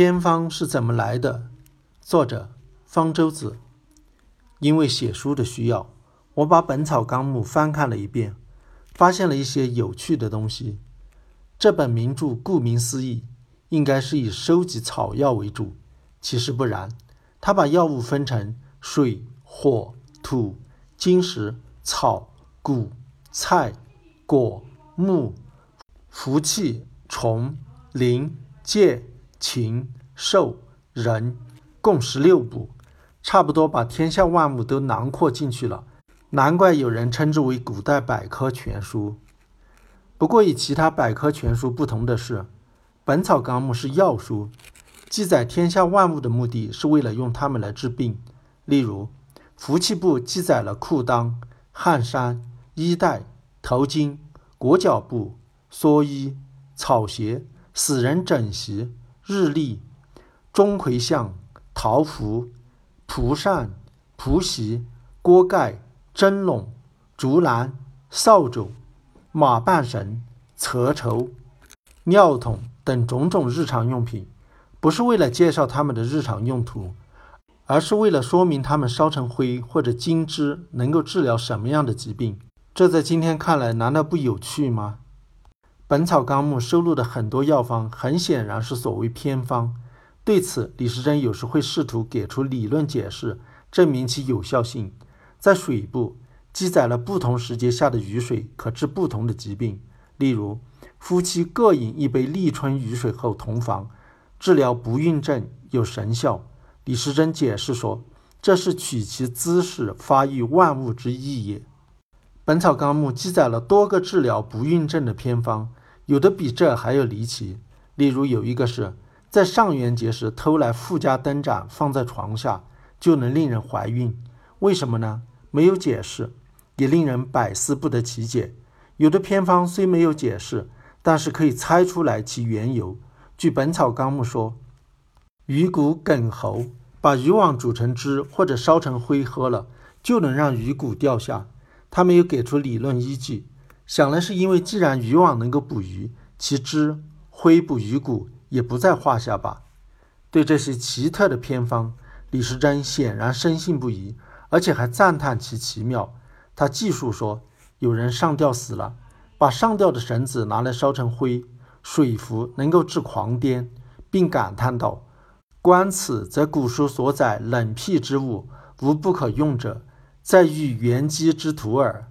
偏方是怎么来的？作者方舟子。因为写书的需要，我把《本草纲目》翻看了一遍，发现了一些有趣的东西。这本名著顾名思义，应该是以收集草药为主，其实不然。他把药物分成水、火、土、金石、草、谷、菜、果、木、福气、虫、灵、介、禽、兽、人，共十六部。差不多把天下万物都囊括进去了，难怪有人称之为古代百科全书。不过与其他百科全书不同的是，《本草纲目》是药书，记载天下万物的目的是为了用它们来治病。例如，服气部记载了裤裆、汗衫、衣带、头巾、裹脚布、蓑衣、草鞋、死人枕席、日历、钟馗像、桃符。蒲扇、蒲席、锅盖、蒸笼、竹篮、扫帚、马半绳、厕筹、尿桶等种种日常用品，不是为了介绍它们的日常用途，而是为了说明它们烧成灰或者金汁能够治疗什么样的疾病。这在今天看来，难道不有趣吗？《本草纲目》收录的很多药方，很显然是所谓偏方。对此，李时珍有时会试图给出理论解释，证明其有效性。在水部记载了不同时节下的雨水可治不同的疾病，例如夫妻各饮一杯立春雨水后同房，治疗不孕症有神效。李时珍解释说，这是取其姿势发育万物之意也。《本草纲目》记载了多个治疗不孕症的偏方，有的比这还要离奇。例如有一个是。在上元节时偷来富家灯盏放在床下，就能令人怀孕？为什么呢？没有解释，也令人百思不得其解。有的偏方虽没有解释，但是可以猜出来其缘由。据《本草纲目》说，鱼骨梗喉，把渔网煮成汁或者烧成灰喝了，就能让鱼骨掉下。他没有给出理论依据，想来是因为既然渔网能够捕鱼，其汁灰捕鱼骨。也不在话下吧。对这些奇特的偏方，李时珍显然深信不疑，而且还赞叹其奇妙。他记述说，有人上吊死了，把上吊的绳子拿来烧成灰，水服能够治狂癫，并感叹道：“观此，则古书所载冷僻之物，无不可用者，在遇元机之徒耳。”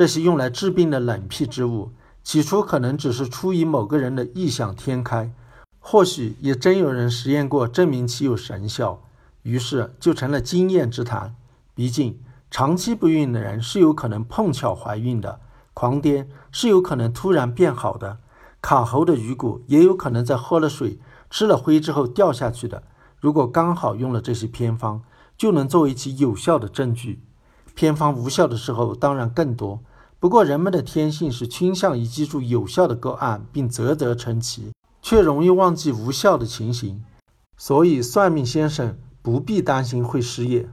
这些用来治病的冷僻之物，起初可能只是出于某个人的异想天开。或许也真有人实验过，证明其有神效，于是就成了经验之谈。毕竟长期不孕的人是有可能碰巧怀孕的，狂癫是有可能突然变好的，卡喉的鱼骨也有可能在喝了水、吃了灰之后掉下去的。如果刚好用了这些偏方，就能作为其有效的证据。偏方无效的时候当然更多，不过人们的天性是倾向于记住有效的个案，并啧啧称奇。却容易忘记无效的情形，所以算命先生不必担心会失业。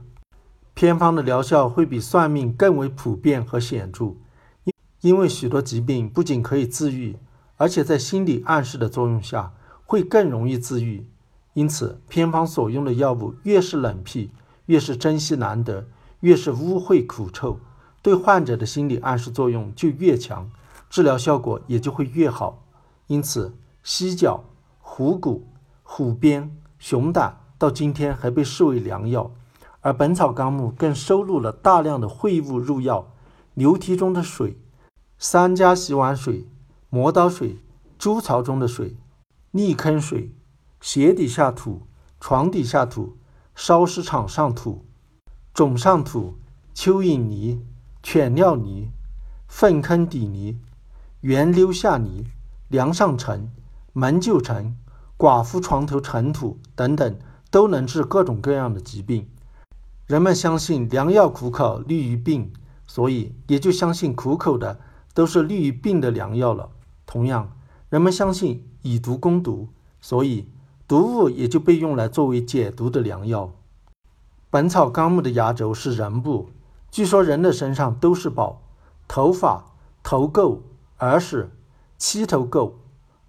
偏方的疗效会比算命更为普遍和显著，因因为许多疾病不仅可以自愈，而且在心理暗示的作用下会更容易自愈。因此，偏方所用的药物越是冷僻，越是珍惜难得，越是污秽苦臭，对患者的心理暗示作用就越强，治疗效果也就会越好。因此。犀角、虎骨、虎鞭、熊胆到今天还被视为良药，而《本草纲目》更收录了大量的秽物入药：牛蹄中的水、三家洗碗水、磨刀水、猪槽中的水、泥坑水、鞋底下土、床底下土、烧尸场上土、冢上土、蚯蚓泥、犬尿泥、粪坑底泥、源溜下泥、梁上尘。门就尘、寡妇床头尘土等等，都能治各种各样的疾病。人们相信良药苦口利于病，所以也就相信苦口的都是利于病的良药了。同样，人们相信以毒攻毒，所以毒物也就被用来作为解毒的良药。《本草纲目》的牙轴是人部，据说人的身上都是宝：头发、头垢、耳屎、七头垢。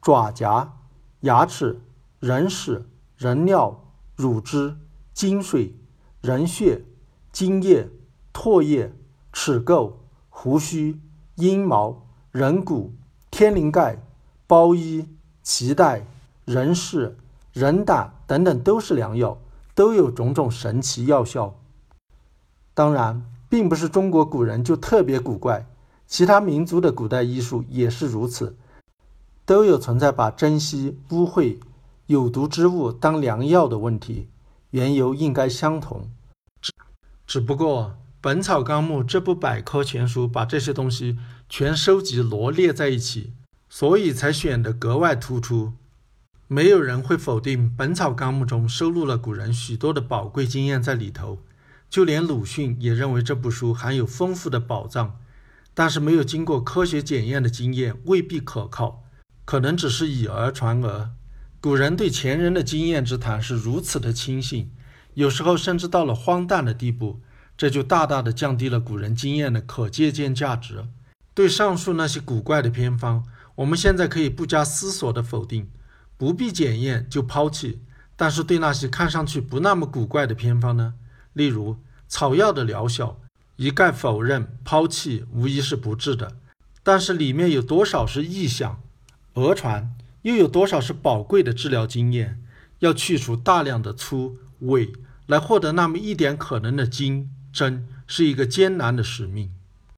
爪甲、牙齿、人屎、人尿、乳汁、精水、人血、精液、唾液、齿垢、胡须、阴毛、人骨、天灵盖、包衣、脐带、人氏、人胆等等都是良药，都有种种神奇药效。当然，并不是中国古人就特别古怪，其他民族的古代医术也是如此，都有存在把珍稀、污秽、有毒之物当良药的问题，缘由应该相同。只只不过《本草纲目》这部百科全书把这些东西全收集罗列在一起，所以才显得格外突出。没有人会否定《本草纲目》中收录了古人许多的宝贵经验在里头。就连鲁迅也认为这部书含有丰富的宝藏，但是没有经过科学检验的经验未必可靠，可能只是以讹传讹。古人对前人的经验之谈是如此的轻信，有时候甚至到了荒诞的地步，这就大大的降低了古人经验的可借鉴价值。对上述那些古怪的偏方，我们现在可以不加思索的否定，不必检验就抛弃；但是对那些看上去不那么古怪的偏方呢？例如草药的疗效，一概否认、抛弃，无疑是不智的。但是里面有多少是臆想、讹传，又有多少是宝贵的治疗经验？要去除大量的粗伪，来获得那么一点可能的精真，是一个艰难的使命。